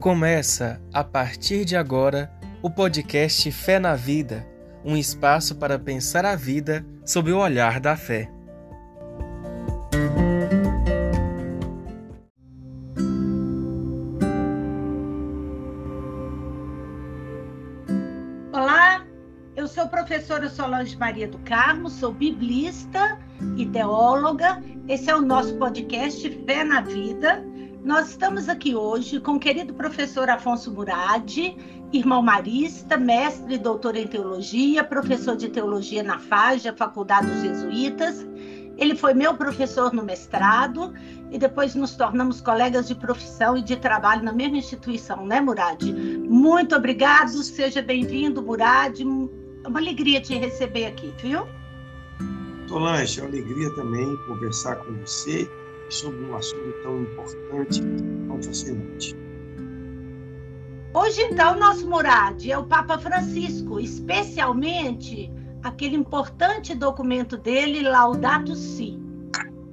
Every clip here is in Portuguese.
Começa, a partir de agora, o podcast Fé na Vida um espaço para pensar a vida sob o olhar da fé. Olá, eu sou professora Solange Maria do Carmo, sou biblista e teóloga. Esse é o nosso podcast Fé na Vida nós estamos aqui hoje com o querido professor Afonso Murad, irmão marista, mestre e doutor em teologia, professor de teologia na FAGE, Faculdade dos Jesuítas. Ele foi meu professor no mestrado e depois nos tornamos colegas de profissão e de trabalho na mesma instituição, né, Murad? Muito obrigado, seja bem-vindo, Murad. É uma alegria te receber aqui, viu? Solange, é uma alegria também conversar com você sobre um assunto tão importante, tão fascinante. Hoje, então, nosso Murad é o Papa Francisco, especialmente aquele importante documento dele, Laudato Si.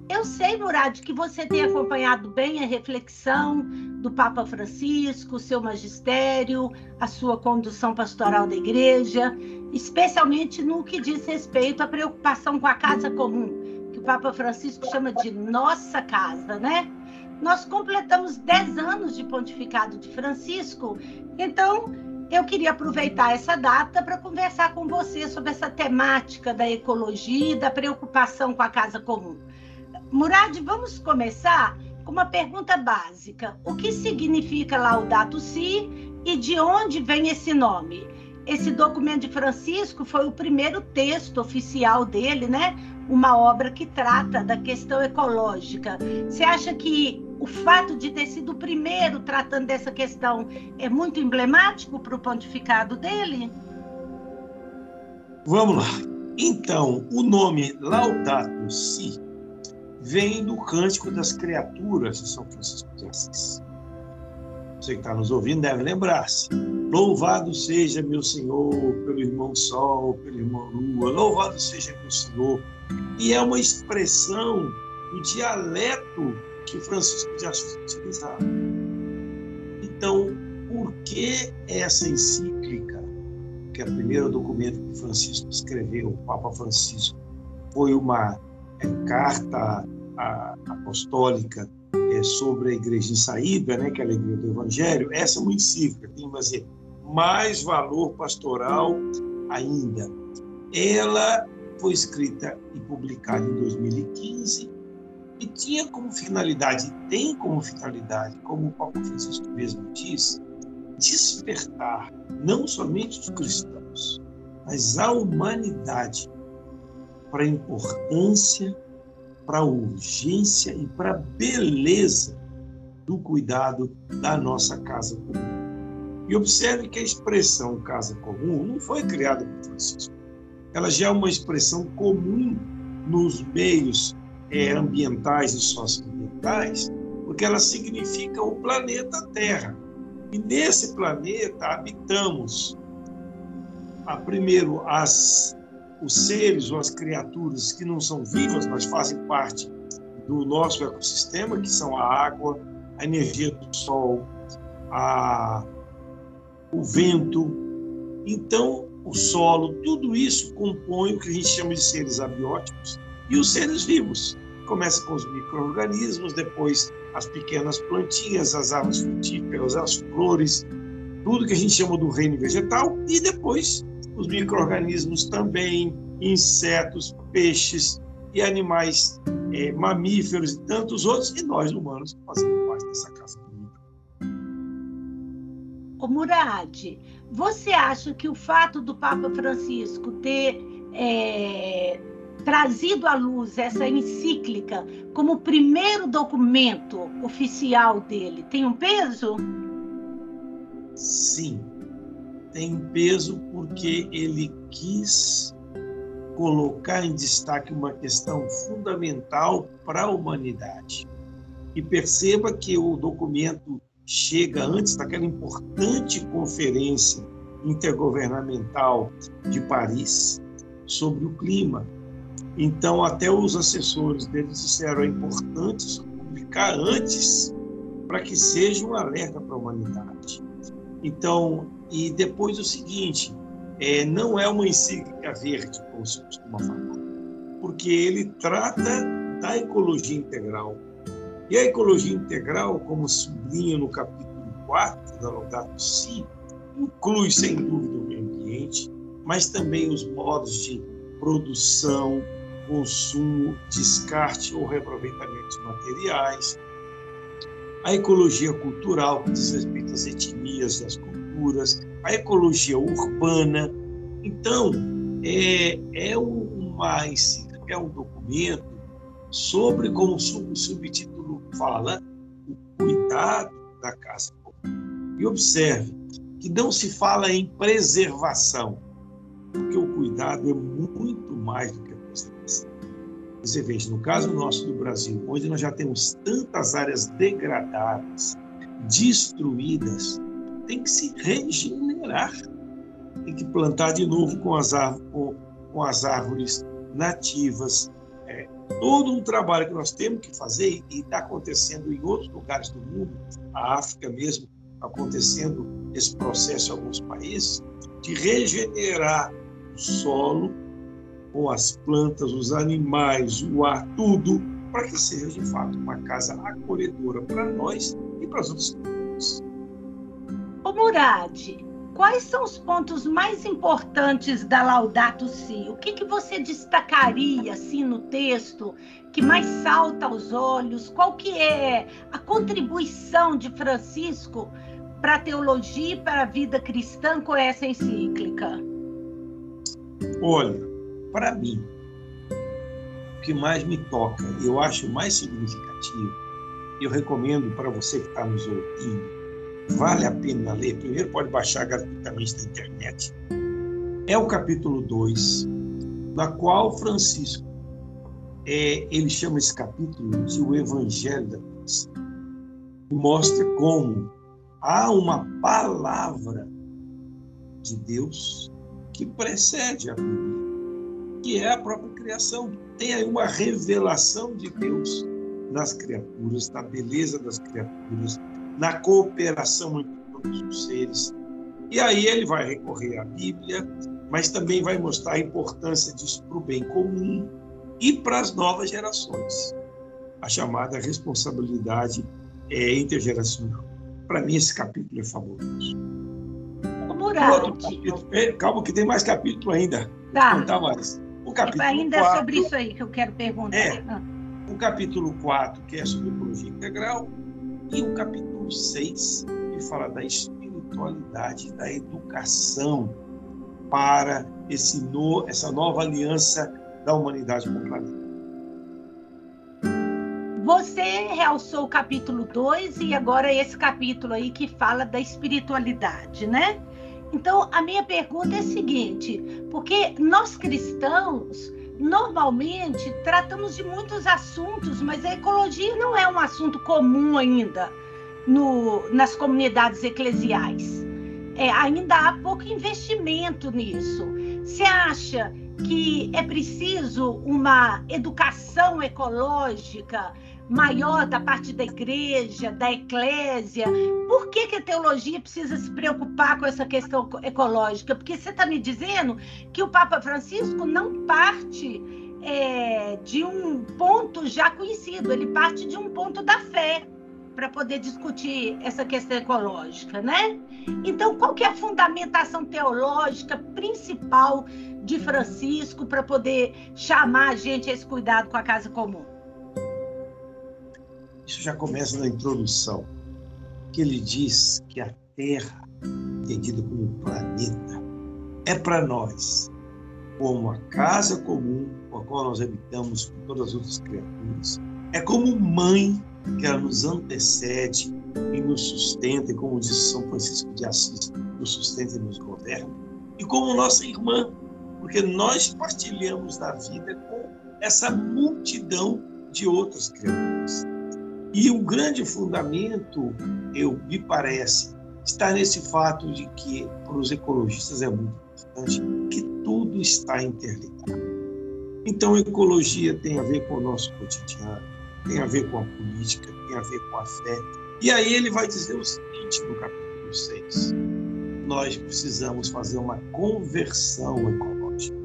Eu sei, Murad, que você tem acompanhado bem a reflexão do Papa Francisco, seu magistério, a sua condução pastoral da igreja, especialmente no que diz respeito à preocupação com a casa comum, Papa Francisco chama de nossa casa, né? Nós completamos 10 anos de pontificado de Francisco, então eu queria aproveitar essa data para conversar com você sobre essa temática da ecologia e da preocupação com a casa comum. Murad, vamos começar com uma pergunta básica. O que significa Laudato Si e de onde vem esse nome? Esse documento de Francisco foi o primeiro texto oficial dele, né? Uma obra que trata da questão ecológica. Você acha que o fato de ter sido o primeiro tratando dessa questão é muito emblemático para o pontificado dele? Vamos lá. Então, o nome Laudato Si vem do Cântico das Criaturas de São Francisco de Assis. Você que está nos ouvindo deve lembrar-se. Louvado seja meu Senhor pelo irmão Sol, pelo irmão Lua, louvado seja meu Senhor. E é uma expressão do dialeto que Francisco de Assis utilizava. Então, por que essa encíclica, que é o primeiro documento que Francisco escreveu, o Papa Francisco, foi uma é, carta a, apostólica é, sobre a igreja em saída, né, que é a alegria do Evangelho, essa é uma encíclica, tem mais valor pastoral ainda. Ela foi escrita e publicada em 2015 e tinha como finalidade, tem como finalidade, como o Papa Francisco mesmo diz, despertar não somente os cristãos, mas a humanidade para a importância, para a urgência e para a beleza do cuidado da nossa casa comum. E observe que a expressão casa comum não foi criada por Francisco ela já é uma expressão comum nos meios é, ambientais e socioambientais, porque ela significa o planeta Terra. E nesse planeta habitamos, a, primeiro, as, os seres ou as criaturas que não são vivas, mas fazem parte do nosso ecossistema, que são a água, a energia do sol, a, o vento. Então, o solo, tudo isso compõe o que a gente chama de seres abióticos e os seres vivos. Começa com os micro-organismos, depois as pequenas plantinhas, as árvores frutíferas, as flores, tudo que a gente chama do reino vegetal, e depois os micro-organismos também, insetos, peixes e animais é, mamíferos e tantos outros, e nós humanos fazemos parte dessa casa Ô Murad, você acha que o fato do Papa Francisco ter é, trazido à luz essa encíclica como o primeiro documento oficial dele tem um peso? Sim, tem peso porque ele quis colocar em destaque uma questão fundamental para a humanidade. E perceba que o documento chega antes daquela importante conferência intergovernamental de Paris sobre o clima. Então, até os assessores deles disseram é importante publicar antes para que seja um alerta para a humanidade. Então, e depois o seguinte, é, não é uma encíclica verde, como se costuma falar, porque ele trata da ecologia integral. E a ecologia integral, como sublinha no capítulo 4 da Laudato Si, inclui, sem dúvida, o meio ambiente, mas também os modos de produção, consumo, descarte ou reaproveitamento de materiais, a ecologia cultural, que diz respeito às etnias, às culturas, a ecologia urbana. Então, é, é uma é um documento sobre, como o subtítulo fala, o cuidado da casa. E observe que não se fala em preservação, porque o cuidado é muito mais do que a preservação. Você veja, no caso nosso do Brasil, onde nós já temos tantas áreas degradadas, destruídas, tem que se regenerar. Tem que plantar de novo com as, com, com as árvores nativas. Todo um trabalho que nós temos que fazer e está acontecendo em outros lugares do mundo, a África mesmo, acontecendo esse processo em alguns países, de regenerar o solo com as plantas, os animais, o ar, tudo, para que seja de fato uma casa acolhedora para nós e para as outras pessoas. Ô Murad, quais são os pontos mais importantes da Laudato Si? O que, que você destacaria assim no texto que mais salta aos olhos? Qual que é a contribuição de Francisco para a teologia e para a vida cristã com essa encíclica? Olha, para mim, o que mais me toca, eu acho mais significativo, eu recomendo para você que está nos ouvindo, vale a pena ler. Primeiro, pode baixar gratuitamente da internet. É o capítulo 2, na qual Francisco é, ele chama esse capítulo de o Evangelho da Cruz. E mostra como há uma palavra de Deus que precede a Bíblia, que é a própria criação. Tem aí uma revelação de Deus nas criaturas, na beleza das criaturas, na cooperação entre todos os seres. E aí ele vai recorrer à Bíblia, mas também vai mostrar a importância disso para o bem comum e para as novas gerações. A chamada responsabilidade é, intergeracional. Para mim, esse capítulo é fabuloso. Capítulo, é, calma, que tem mais capítulo ainda. Tá. Mais. O capítulo ainda 4, é sobre isso aí que eu quero perguntar. É, ah. o capítulo 4, que é sobre ecologia integral, e o capítulo 6, que fala da espiritualidade, da educação para esse no, essa nova aliança da humanidade com o planeta. Você realçou o capítulo 2 e agora esse capítulo aí que fala da espiritualidade, né? Então, a minha pergunta é a seguinte: porque nós cristãos normalmente tratamos de muitos assuntos, mas a ecologia não é um assunto comum ainda no, nas comunidades eclesiais. É, ainda há pouco investimento nisso. Você acha que é preciso uma educação ecológica maior da parte da igreja, da eclésia. Por que, que a teologia precisa se preocupar com essa questão ecológica? Porque você está me dizendo que o Papa Francisco não parte é, de um ponto já conhecido, ele parte de um ponto da fé para poder discutir essa questão ecológica, né? Então, qual que é a fundamentação teológica principal de Francisco para poder chamar a gente a esse cuidado com a casa comum? Isso já começa na introdução, que ele diz que a Terra, entendida como planeta, é para nós como a casa comum com a qual nós habitamos com todas as outras criaturas. É como mãe que ela nos antecede e nos sustenta, e como disse São Francisco de Assis, nos sustenta e nos governa. E como nossa irmã, porque nós partilhamos da vida com essa multidão de outras criaturas. E o grande fundamento, eu me parece, está nesse fato de que para os ecologistas é muito importante que tudo está interligado. Então, ecologia tem a ver com o nosso cotidiano, tem a ver com a política, tem a ver com a fé, E aí ele vai dizer o seguinte no capítulo 6: nós precisamos fazer uma conversão ecológica.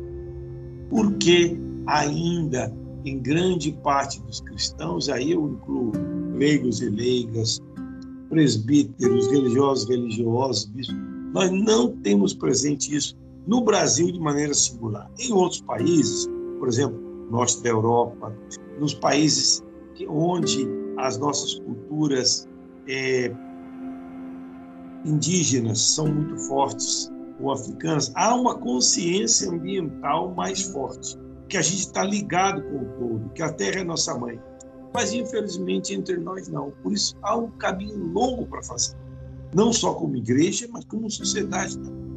Porque ainda em grande parte dos cristãos, aí eu incluo leigos e leigas, presbíteros, religiosos, religiosos, bispos, nós não temos presente isso no Brasil de maneira singular. Em outros países, por exemplo, norte da Europa, nos países onde as nossas culturas é, indígenas são muito fortes, ou africanas, há uma consciência ambiental mais forte, que a gente está ligado com o todo, que a terra é nossa mãe. Mas, infelizmente, entre nós não. Por isso, há um caminho longo para fazer. Não só como igreja, mas como sociedade também.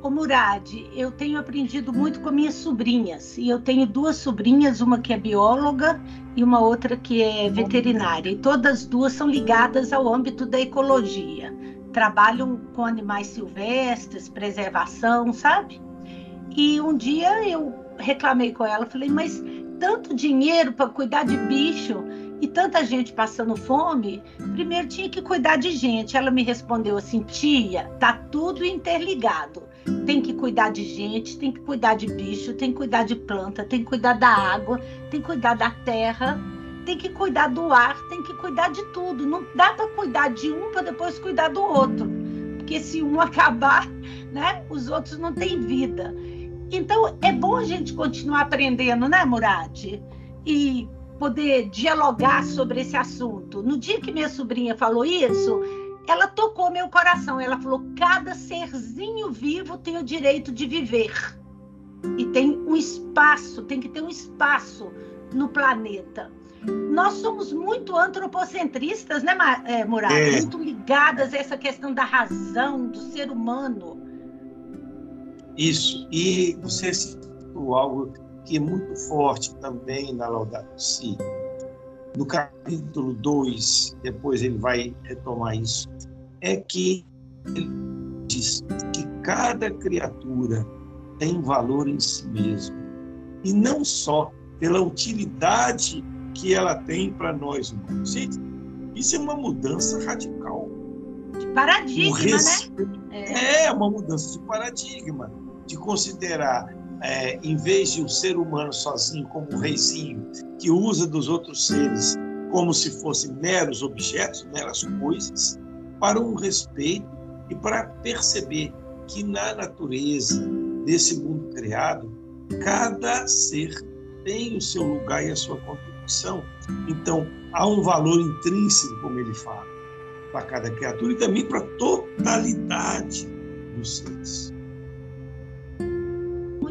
Ô Murad, eu tenho aprendido muito com minhas sobrinhas. E eu tenho duas sobrinhas, uma que é bióloga e uma outra que é veterinária. E todas duas são ligadas ao âmbito da ecologia. Trabalham com animais silvestres, preservação, sabe? E um dia eu reclamei com ela, falei, mas tanto dinheiro para cuidar de bicho e tanta gente passando fome, primeiro tinha que cuidar de gente. Ela me respondeu assim: tia, tá tudo interligado tem que cuidar de gente, tem que cuidar de bicho, tem que cuidar de planta, tem que cuidar da água, tem que cuidar da terra, tem que cuidar do ar, tem que cuidar de tudo. Não dá para cuidar de um para depois cuidar do outro, porque se um acabar, né, os outros não têm vida. Então é bom a gente continuar aprendendo, né, Murad? E poder dialogar sobre esse assunto. No dia que minha sobrinha falou isso, ela tocou meu coração. Ela falou: cada serzinho vivo tem o direito de viver. E tem um espaço, tem que ter um espaço no planeta. Nós somos muito antropocentristas, né, é, Murad? É. Muito ligadas a essa questão da razão, do ser humano. Isso. E você citou algo que é muito forte também na Laudato Si, no capítulo 2, depois ele vai retomar isso, é que ele diz que cada criatura tem valor em si mesmo. E não só pela utilidade que ela tem para nós humanos. Gente, isso é uma mudança radical. De paradigma, res... né? É. é uma mudança de paradigma, de considerar é, em vez de um ser humano sozinho, como um reizinho, que usa dos outros seres como se fossem meros objetos, meras coisas, para um respeito e para perceber que na natureza desse mundo criado, cada ser tem o seu lugar e a sua contribuição. Então, há um valor intrínseco, como ele fala, para cada criatura e também para a totalidade dos seres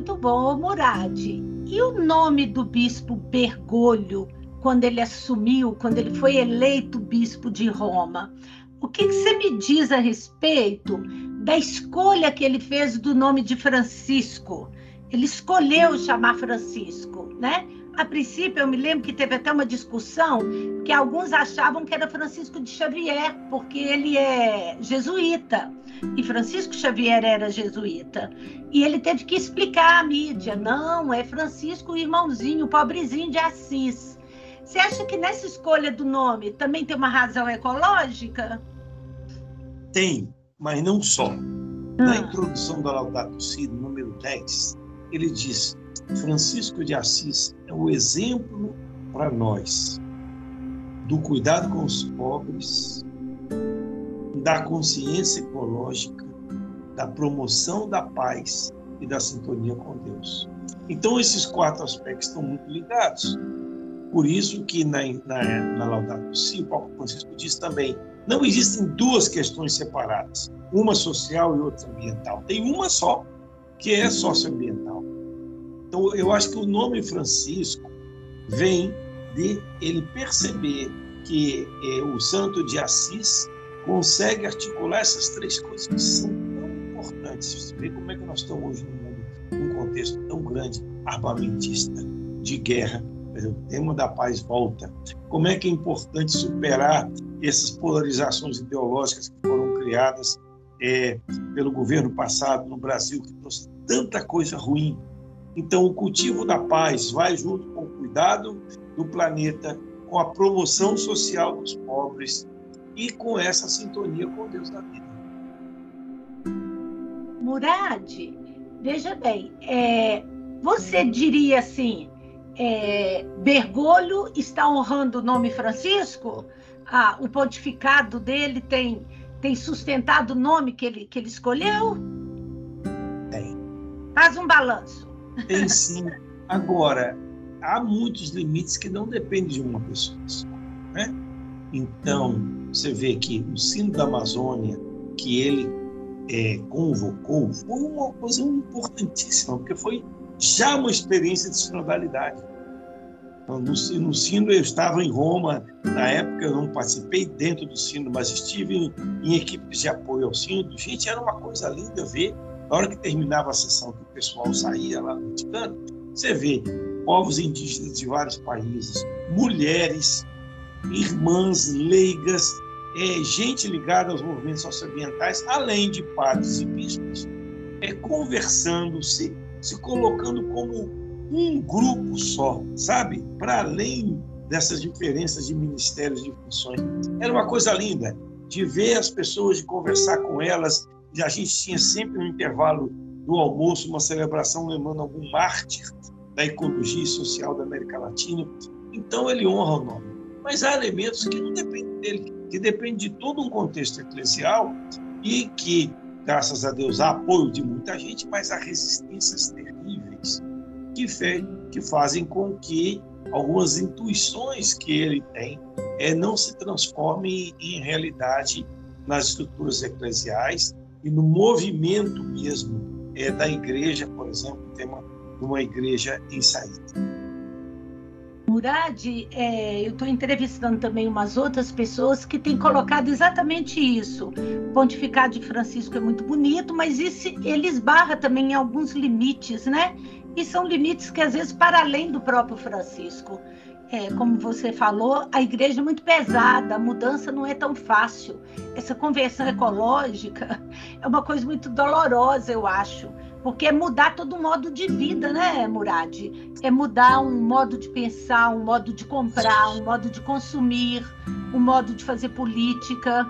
bom, Murad. E o nome do bispo Bergoglio, quando ele assumiu, quando ele foi eleito bispo de Roma? O que, que você me diz a respeito da escolha que ele fez do nome de Francisco? Ele escolheu chamar Francisco, né? A princípio, eu me lembro que teve até uma discussão que alguns achavam que era Francisco de Xavier, porque ele é jesuíta. E Francisco Xavier era jesuíta. E ele teve que explicar à mídia: não, é Francisco, irmãozinho, pobrezinho de Assis. Você acha que nessa escolha do nome também tem uma razão ecológica? Tem, mas não só. Na ah. introdução do Laudato Si, número 10, ele diz: Francisco de Assis é o exemplo para nós do cuidado com os pobres, da consciência ecológica, da promoção da paz e da sintonia com Deus. Então, esses quatro aspectos estão muito ligados. Por isso que na, na, na Laudato Si, o Papa Francisco diz também, não existem duas questões separadas, uma social e outra ambiental. Tem uma só, que é socioambiental. Então, eu acho que o nome Francisco vem de ele perceber que eh, o santo de Assis consegue articular essas três coisas que são tão importantes. Você vê como é que nós estamos hoje no mundo, num contexto tão grande, armamentista, de guerra. O tema da paz volta. Como é que é importante superar essas polarizações ideológicas que foram criadas é, pelo governo passado no Brasil, que trouxe tanta coisa ruim. Então, o cultivo da paz vai junto com o cuidado do planeta, com a promoção social dos pobres e com essa sintonia com Deus da vida. Murad, veja bem, é, você diria assim, é, Bergoglio está honrando o nome Francisco? Ah, o pontificado dele tem, tem sustentado o nome que ele, que ele escolheu? Tem. Faz um balanço. Tem sim. Agora, há muitos limites que não dependem de uma pessoa. Né? Então, você vê que o sino da Amazônia, que ele é, convocou, foi uma coisa importantíssima, porque foi já uma experiência de sinodalidade. Então, no, no sino, eu estava em Roma, na época eu não participei dentro do sino, mas estive em, em equipes de apoio ao sino. Gente, era uma coisa linda ver, na hora que terminava a sessão, que o pessoal saía lá no Vaticano, você vê povos indígenas de vários países, mulheres, irmãs leigas, é, gente ligada aos movimentos socioambientais, além de padres e bispos, é, conversando, se, se colocando como um grupo só, sabe? Para além dessas diferenças de ministérios, de funções. Era uma coisa linda de ver as pessoas, de conversar com elas. A gente tinha sempre no intervalo do almoço uma celebração lembrando algum mártir da ecologia social da América Latina. Então ele honra o nome. Mas há elementos que não dependem dele, que dependem de todo um contexto eclesial e que, graças a Deus, há apoio de muita gente, mas há resistências terríveis que, fe que fazem com que algumas intuições que ele tem é, não se transformem em realidade nas estruturas eclesiais e no movimento mesmo é, da igreja, por exemplo, tem uma, uma igreja em saída. Murad, é, eu estou entrevistando também umas outras pessoas que têm colocado exatamente isso. O pontificado de Francisco é muito bonito, mas isso, ele esbarra também em alguns limites, né? E são limites que às vezes para além do próprio Francisco. É, como você falou, a igreja é muito pesada, a mudança não é tão fácil. Essa conversão ecológica é uma coisa muito dolorosa, eu acho porque é mudar todo o modo de vida, né, Murad? É mudar um modo de pensar, um modo de comprar, um modo de consumir, um modo de fazer política.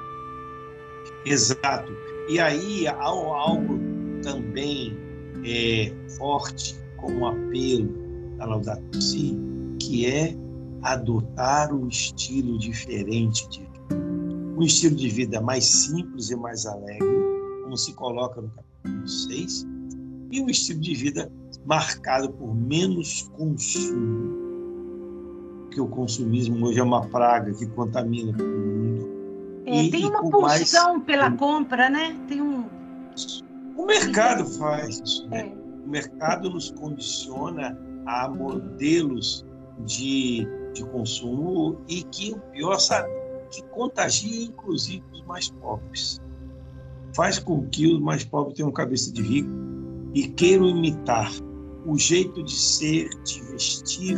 Exato. E aí há algo também é, forte como apelo da Laudato Si, que é adotar um estilo diferente de vida. Um estilo de vida mais simples e mais alegre, como se coloca no capítulo 6, e um estilo de vida marcado por menos consumo. Que o consumismo hoje é uma praga que contamina o mundo. É, e, tem uma pulsão mais... pela compra, né? Tem um. O mercado faz isso, né? É. O mercado nos condiciona a modelos de, de consumo e que o pior, sabe, que contagia inclusive os mais pobres. Faz com que os mais pobres tenham cabeça de rico e queiram imitar o jeito de ser, de vestir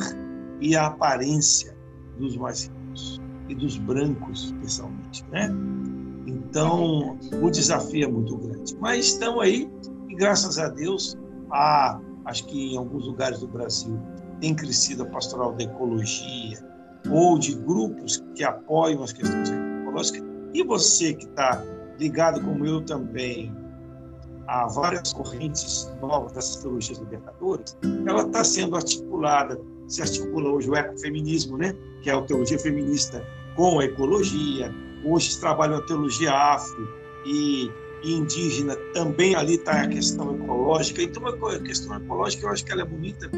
e a aparência dos mais ricos e dos brancos, especialmente, né? Então, o desafio é muito grande. Mas estão aí e graças a Deus, há, acho que em alguns lugares do Brasil tem crescido a pastoral da ecologia ou de grupos que apoiam as questões ecológicas. E você que está ligado como eu também há várias correntes novas dessas teologias libertadoras, ela está sendo articulada, se articula hoje o ecofeminismo, né? que é a teologia feminista com a ecologia, hoje se trabalha a teologia afro e indígena, também ali está a questão ecológica, então a questão ecológica eu acho que ela é bonita,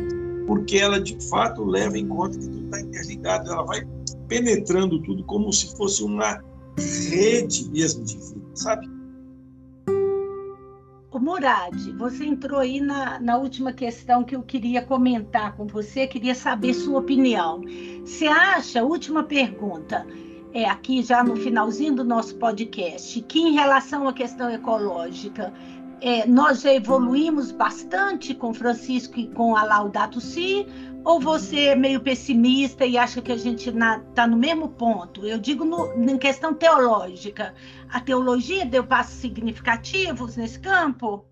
porque ela de fato leva em conta que tudo está interligado, ela vai penetrando tudo como se fosse uma rede mesmo de vida, sabe? O Murad, você entrou aí na, na última questão que eu queria comentar com você, queria saber sua opinião. Você acha, última pergunta, é aqui já no finalzinho do nosso podcast, que em relação à questão ecológica, é, nós já evoluímos bastante com Francisco e com a Laudato Si, ou você é meio pessimista e acha que a gente está no mesmo ponto? Eu digo no, em questão teológica. A teologia deu passos significativos nesse campo?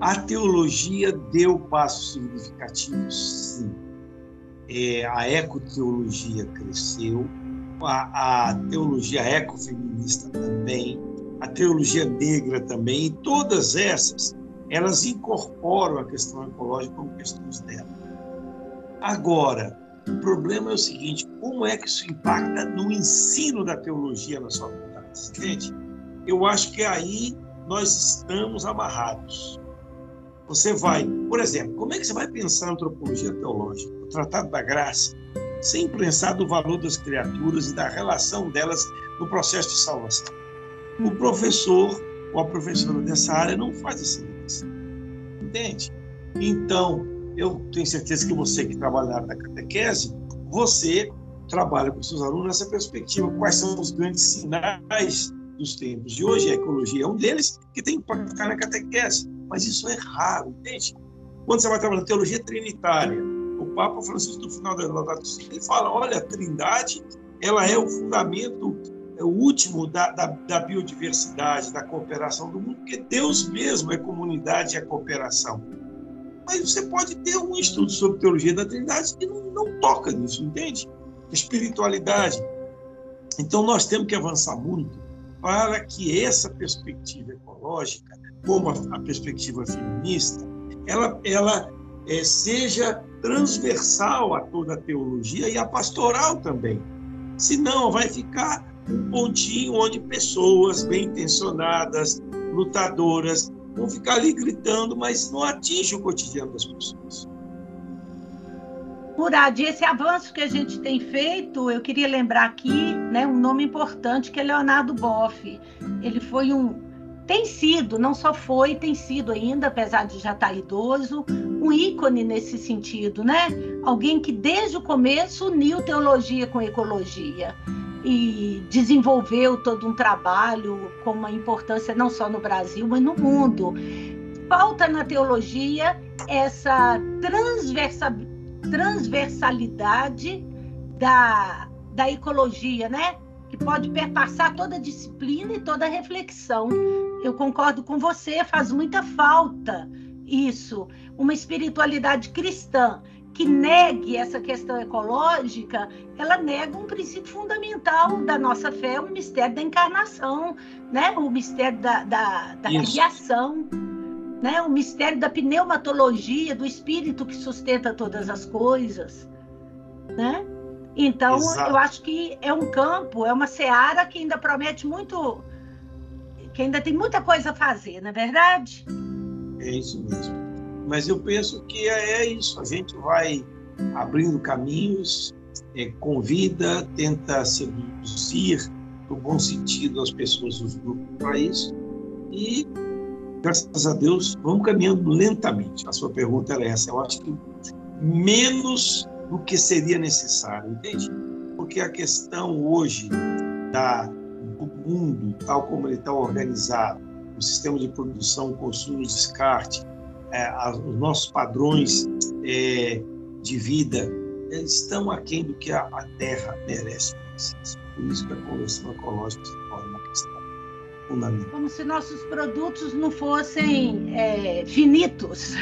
A teologia deu passos significativos, sim. é, a ecoteologia cresceu, a, a teologia ecofeminista também, a teologia negra também, e todas essas, elas incorporam a questão ecológica como questões dela. Agora, o problema é o seguinte: como é que isso impacta no ensino da teologia nas faculdades? Gente, eu acho que aí nós estamos amarrados. Você vai, por exemplo, como é que você vai pensar antropologia teológica, o Tratado da Graça, sem pensar do valor das criaturas e da relação delas no processo de salvação? O professor ou a professora dessa área não faz essa ligação. Entende? Então, eu tenho certeza que você que trabalha na catequese, você trabalha com seus alunos nessa perspectiva. Quais são os grandes sinais dos tempos de hoje? A ecologia é um deles que tem que impactar na catequese. Mas isso é raro, entende? Quando você vai trabalhar na teologia trinitária, o Papa Francisco, no final da Laudato Si, ele fala, olha, a trindade ela é o fundamento o último da, da, da, biodiversidade, da cooperação do mundo, porque Deus mesmo é comunidade e é cooperação. Mas você pode ter um estudo sobre teologia da Trindade que não, não toca nisso, entende? Espiritualidade. Então, nós temos que avançar muito para que essa perspectiva ecológica, como a, a perspectiva feminista, ela, ela é, seja transversal a toda a teologia e a pastoral também. Senão, vai ficar um pontinho onde pessoas bem intencionadas, lutadoras, vão ficar ali gritando, mas não atinge o cotidiano das pessoas. Murad, esse avanço que a gente tem feito, eu queria lembrar aqui né, um nome importante que é Leonardo Boff. Ele foi um, tem sido, não só foi, tem sido ainda, apesar de já estar idoso, um ícone nesse sentido, né? Alguém que desde o começo uniu teologia com ecologia e desenvolveu todo um trabalho com uma importância não só no Brasil, mas no mundo. Falta na teologia essa transversa, transversalidade da, da ecologia, né? Que pode perpassar toda disciplina e toda reflexão. Eu concordo com você, faz muita falta isso, uma espiritualidade cristã que negue essa questão ecológica, ela nega um princípio fundamental da nossa fé, o mistério da encarnação, né? o mistério da, da, da criação, né? o mistério da pneumatologia, do espírito que sustenta todas as coisas. Né? Então, Exato. eu acho que é um campo, é uma seara que ainda promete muito, que ainda tem muita coisa a fazer, não é verdade? É isso mesmo. Mas eu penso que é, é isso, a gente vai abrindo caminhos, é, convida, tenta seduzir, no bom sentido, as pessoas dos grupos para isso. E, graças a Deus, vamos caminhando lentamente. A sua pergunta é essa. Eu acho que menos do que seria necessário, entende? Porque a questão hoje da, mundo, tal como ele está organizado, o sistema de produção, consumo, descarte, é, os nossos padrões é, de vida estão aquém do que a, a Terra merece. Por isso que a conversão ecológica se torna uma questão fundamental. Como se nossos produtos não fossem é, finitos.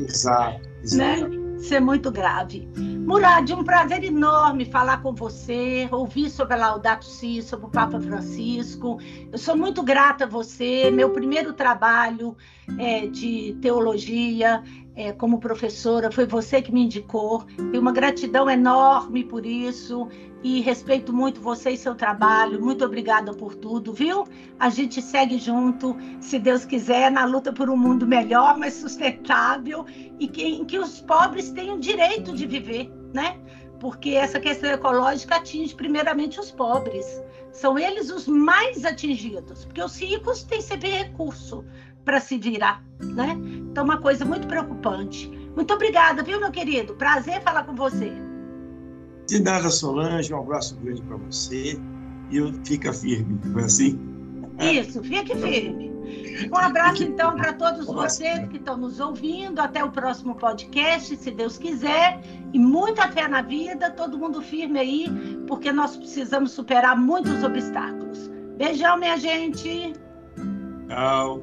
Exato, exato. Né? É muito grave. Murad, um prazer enorme falar com você, ouvir sobre a Laudato Si, sobre o Papa Francisco. Eu sou muito grata a você. Meu primeiro trabalho é, de teologia é, como professora foi você que me indicou. Tenho uma gratidão enorme por isso e respeito muito você e seu trabalho. Muito obrigada por tudo, viu? A gente segue junto, se Deus quiser, na luta por um mundo melhor, mais sustentável e que, em que os pobres tenham direito de viver, né? Porque essa questão ecológica atinge primeiramente os pobres. São eles os mais atingidos, porque os ricos têm sempre recurso para se virar, né? Então, uma coisa muito preocupante. Muito obrigada, viu, meu querido? Prazer falar com você. De nada, Solange, um abraço grande para você e fica firme, não é assim? Isso, fique firme. Um abraço, então, para todos vocês que estão nos ouvindo. Até o próximo podcast, se Deus quiser. E muita fé na vida, todo mundo firme aí, porque nós precisamos superar muitos obstáculos. Beijão, minha gente. Tchau.